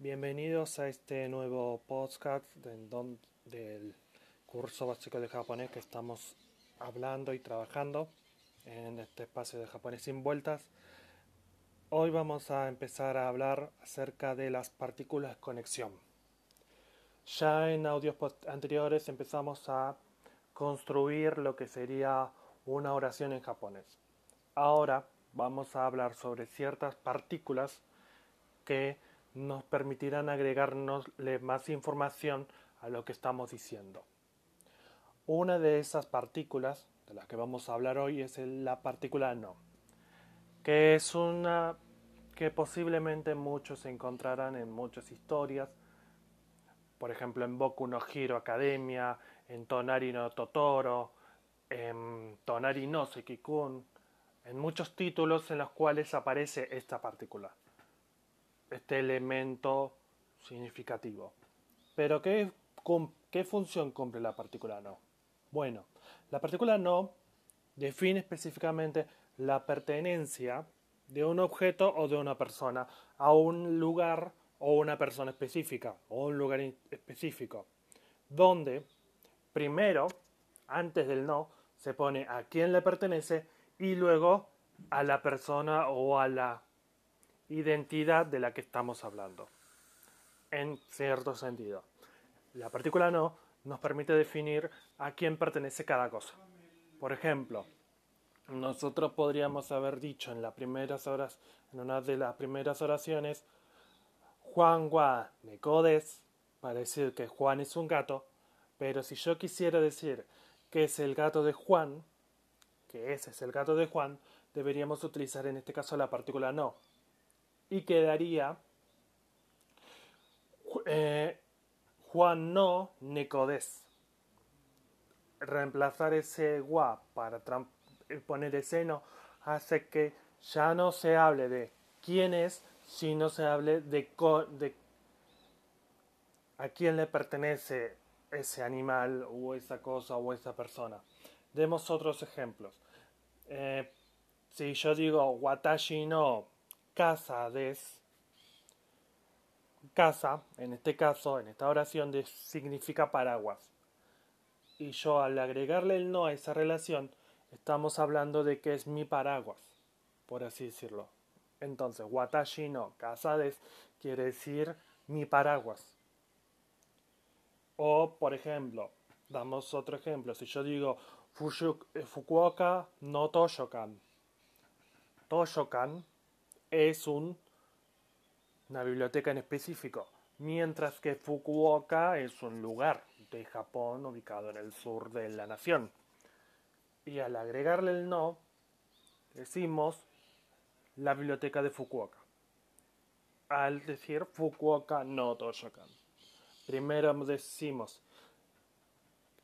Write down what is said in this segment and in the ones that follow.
Bienvenidos a este nuevo podcast del curso básico de japonés que estamos hablando y trabajando en este espacio de japonés sin vueltas. Hoy vamos a empezar a hablar acerca de las partículas de conexión. Ya en audios anteriores empezamos a construir lo que sería una oración en japonés. Ahora vamos a hablar sobre ciertas partículas que nos permitirán agregarnos más información a lo que estamos diciendo. Una de esas partículas de las que vamos a hablar hoy es la partícula no, que es una que posiblemente muchos encontrarán en muchas historias, por ejemplo en Boku no Hero Academia, en Tonari no Totoro, en Tonari no Sekikun, en muchos títulos en los cuales aparece esta partícula este elemento significativo. Pero ¿qué, ¿qué función cumple la partícula no? Bueno, la partícula no define específicamente la pertenencia de un objeto o de una persona a un lugar o una persona específica o un lugar específico, donde primero, antes del no, se pone a quién le pertenece y luego a la persona o a la identidad de la que estamos hablando, en cierto sentido. La partícula no nos permite definir a quién pertenece cada cosa. Por ejemplo, nosotros podríamos haber dicho en, las primeras horas, en una de las primeras oraciones, Juan Gua Necodes, para decir que Juan es un gato, pero si yo quisiera decir que es el gato de Juan, que ese es el gato de Juan, deberíamos utilizar en este caso la partícula no, y quedaría eh, Juan no Necodes. Reemplazar ese gua para eh, poner ese no hace que ya no se hable de quién es, sino se hable de, de a quién le pertenece ese animal o esa cosa o esa persona. Demos otros ejemplos. Eh, si yo digo watashi no casa des. Casa, en este caso, en esta oración, significa paraguas. Y yo al agregarle el no a esa relación, estamos hablando de que es mi paraguas, por así decirlo. Entonces, watashi no casa des quiere decir mi paraguas. O, por ejemplo, damos otro ejemplo. Si yo digo eh, Fukuoka no Toshokan. Toshokan es un, una biblioteca en específico, mientras que Fukuoka es un lugar de Japón ubicado en el sur de la nación. Y al agregarle el no, decimos la biblioteca de Fukuoka. Al decir Fukuoka no Toshokan. Primero decimos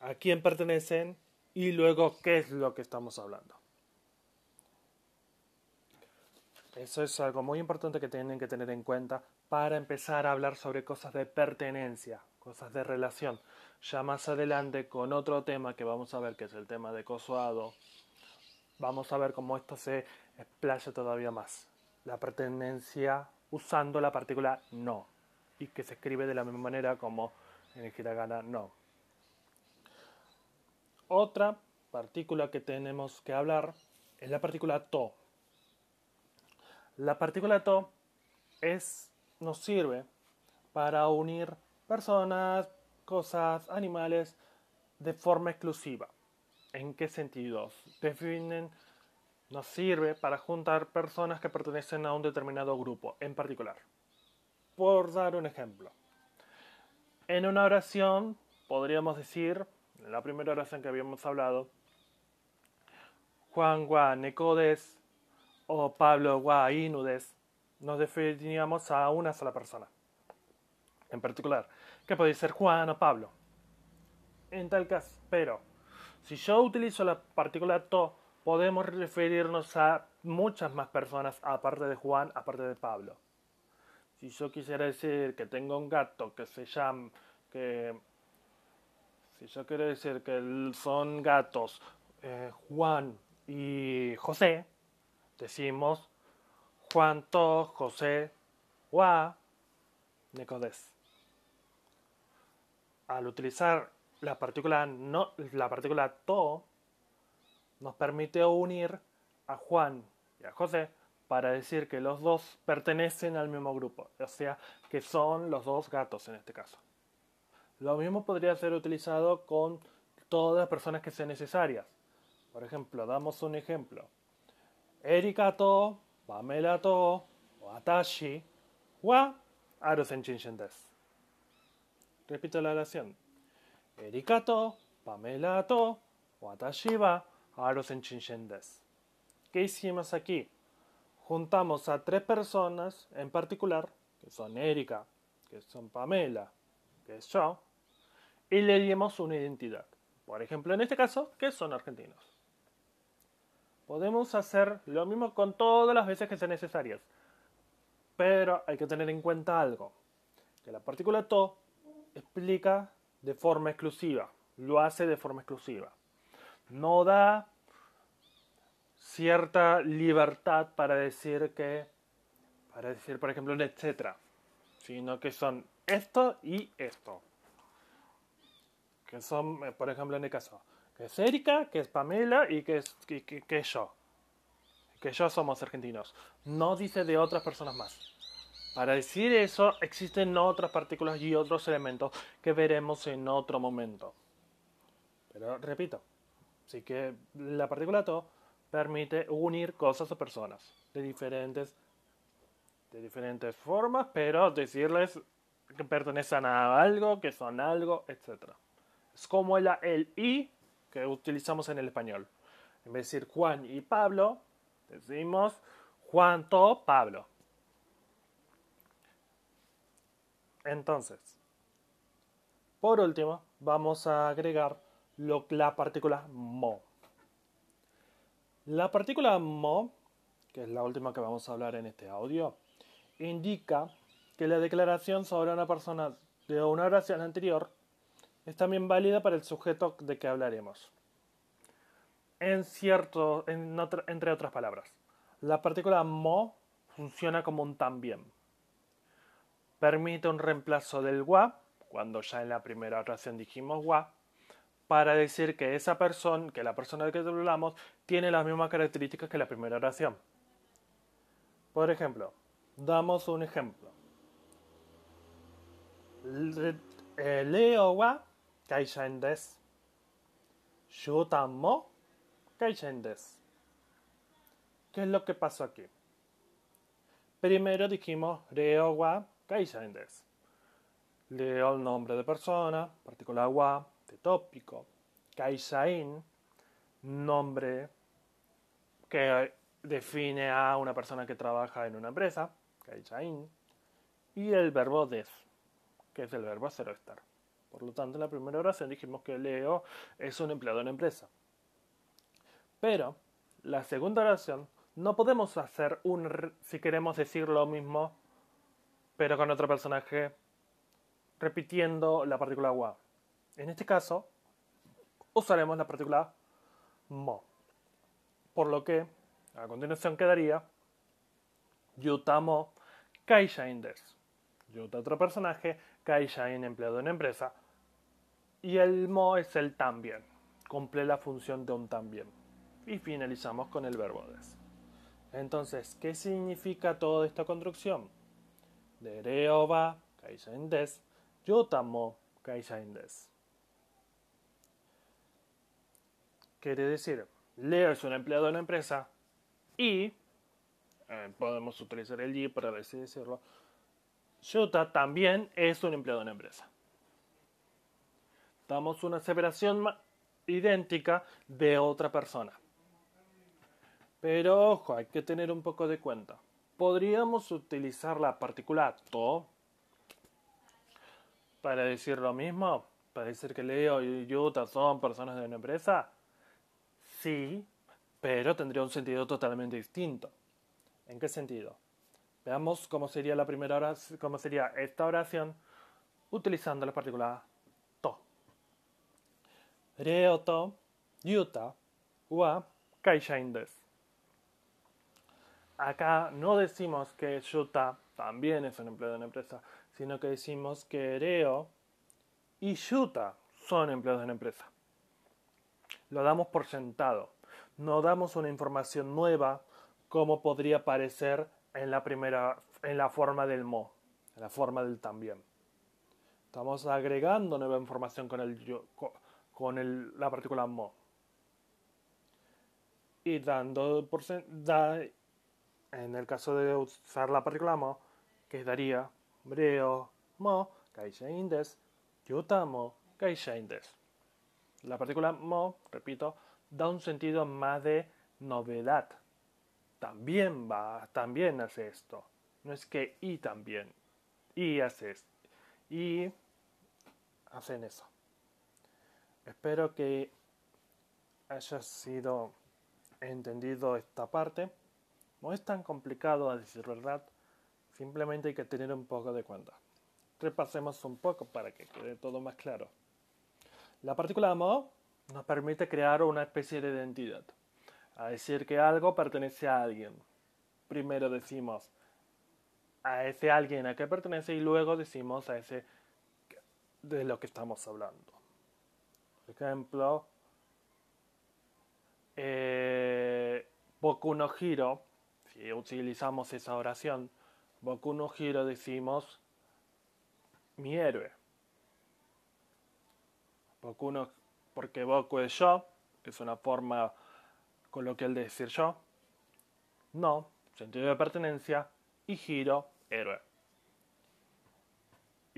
a quién pertenecen y luego qué es lo que estamos hablando. Eso es algo muy importante que tienen que tener en cuenta para empezar a hablar sobre cosas de pertenencia, cosas de relación. Ya más adelante con otro tema que vamos a ver, que es el tema de cosuado, vamos a ver cómo esto se explaya todavía más. La pertenencia usando la partícula no y que se escribe de la misma manera como en el hiragana no. Otra partícula que tenemos que hablar es la partícula to. La partícula to es, nos sirve para unir personas, cosas, animales de forma exclusiva. ¿En qué sentido? Definen, nos sirve para juntar personas que pertenecen a un determinado grupo en particular. Por dar un ejemplo. En una oración podríamos decir, en la primera oración que habíamos hablado, Juan Juan Necodes o Pablo Guainudes, nos definíamos a una sola persona, en particular, que puede ser Juan o Pablo. En tal caso, pero si yo utilizo la partícula to, podemos referirnos a muchas más personas aparte de Juan, aparte de Pablo. Si yo quisiera decir que tengo un gato que se llama, que si yo quiero decir que son gatos eh, Juan y José, decimos Juan To José Wa neko des. Al utilizar la partícula, no, la partícula to, nos permite unir a Juan y a José para decir que los dos pertenecen al mismo grupo, o sea, que son los dos gatos en este caso. Lo mismo podría ser utilizado con todas las personas que sean necesarias. Por ejemplo, damos un ejemplo. Erika Pamela to, watashi wa aru senchinshin desu. Repito la oración. Erika Pamela to, watashi wa aru senchinshin desu. ¿Qué hicimos aquí? Juntamos a tres personas en particular, que son Erika, que son Pamela, que es yo, y le dimos una identidad. Por ejemplo, en este caso, que son argentinos. Podemos hacer lo mismo con todas las veces que sean necesarias. Pero hay que tener en cuenta algo. Que la partícula to explica de forma exclusiva. Lo hace de forma exclusiva. No da cierta libertad para decir que, para decir, por ejemplo, un etcétera. Sino que son esto y esto que son, eh, por ejemplo, en el caso, es Erika, que es Pamela y que es, que, yo. Que yo somos argentinos. No dice de otras personas más. Para decir eso, existen otras partículas y otros elementos que veremos en otro momento. Pero repito, sí que la partícula to permite unir cosas o personas de diferentes, de diferentes formas, pero decirles que pertenecen a algo, que son algo, etcétera. Es como el, el y que utilizamos en el español. En vez de decir Juan y Pablo, decimos Juan to Pablo. Entonces, por último, vamos a agregar la partícula mo. La partícula mo, que es la última que vamos a hablar en este audio, indica que la declaración sobre una persona de una oración anterior es también válida para el sujeto de que hablaremos. En cierto, entre otras palabras, la partícula mo funciona como un también. Permite un reemplazo del wa, cuando ya en la primera oración dijimos wa, para decir que esa persona, que la persona de que hablamos, tiene las mismas características que la primera oración. Por ejemplo, damos un ejemplo. Eh, leo wa 会社員です。翔太も会社員です。¿Qué es lo que pasó aquí? Primero dijimos Leo wa Kaishain des. Leo el nombre de persona, particular wa de tópico. Kaishain, nombre que define a una persona que trabaja en una empresa. Kaishain. Y el verbo des, que es el verbo hacer estar. Por lo tanto, en la primera oración dijimos que Leo es un empleado en la empresa. Pero, la segunda oración no podemos hacer un, si queremos decir lo mismo, pero con otro personaje, repitiendo la partícula wa. En este caso, usaremos la partícula mo. Por lo que, a continuación quedaría Yutamo Kaishain des. Yuta otro personaje, en empleado en empresa. Y el mo es el también. Cumple la función de un también. Y finalizamos con el verbo des. Entonces, ¿qué significa toda esta construcción? De reo va en des, yutamo en des. Quiere decir, Leo es un empleado de una empresa y eh, podemos utilizar el y para decirlo Yuta también es un empleado de una empresa. Damos una aseveración idéntica de otra persona. Pero ojo, hay que tener un poco de cuenta. Podríamos utilizar la partícula to para decir lo mismo, para decir que Leo y Yuta son personas de una empresa. Sí, pero tendría un sentido totalmente distinto. ¿En qué sentido? Veamos cómo sería la primera oración, cómo sería esta oración utilizando la partícula to. Reo to yuta wa kaishain desu. Acá no decimos que yuta también es un empleado de una empresa, sino que decimos que Reo y Yuta son empleados de una empresa. Lo damos por sentado. No damos una información nueva como podría parecer en la primera, en la forma del mo, en la forma del también. Estamos agregando nueva información con, el, con el, la partícula mo. Y dando por da, en el caso de usar la partícula mo, quedaría breo mo, kaisha indes, yuta mo, kaisha indes. La partícula mo, repito, da un sentido más de novedad. También va, también hace esto. No es que y también. Y. Y hacen eso. Espero que haya sido entendido esta parte. No es tan complicado a decir verdad. Simplemente hay que tener un poco de cuenta. Repasemos un poco para que quede todo más claro. La partícula mo nos permite crear una especie de identidad. A decir que algo pertenece a alguien. Primero decimos a ese alguien a que pertenece y luego decimos a ese de lo que estamos hablando. Por ejemplo, eh, Boku no Hiro, si utilizamos esa oración, Boku no Hiro decimos mi héroe. Boku porque Boku es yo, es una forma coloquial de decir yo. No, sentido de pertenencia. Y Hiro, héroe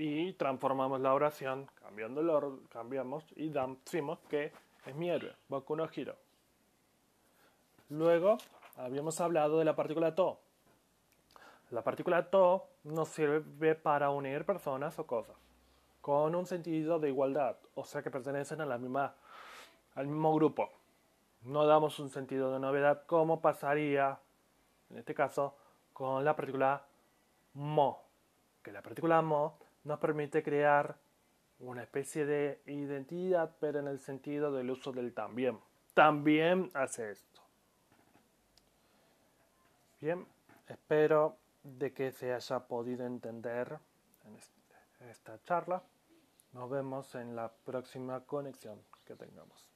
y transformamos la oración, cambiando el orden, cambiamos y decimos que es mi héroe, Boku no Hiro. Luego habíamos hablado de la partícula to. La partícula to nos sirve para unir personas o cosas con un sentido de igualdad, o sea que pertenecen a la misma, al mismo grupo. No damos un sentido de novedad como pasaría, en este caso, con la partícula mo, que la partícula mo nos permite crear una especie de identidad, pero en el sentido del uso del también. También hace esto. Bien, espero de que se haya podido entender en esta charla. Nos vemos en la próxima conexión que tengamos.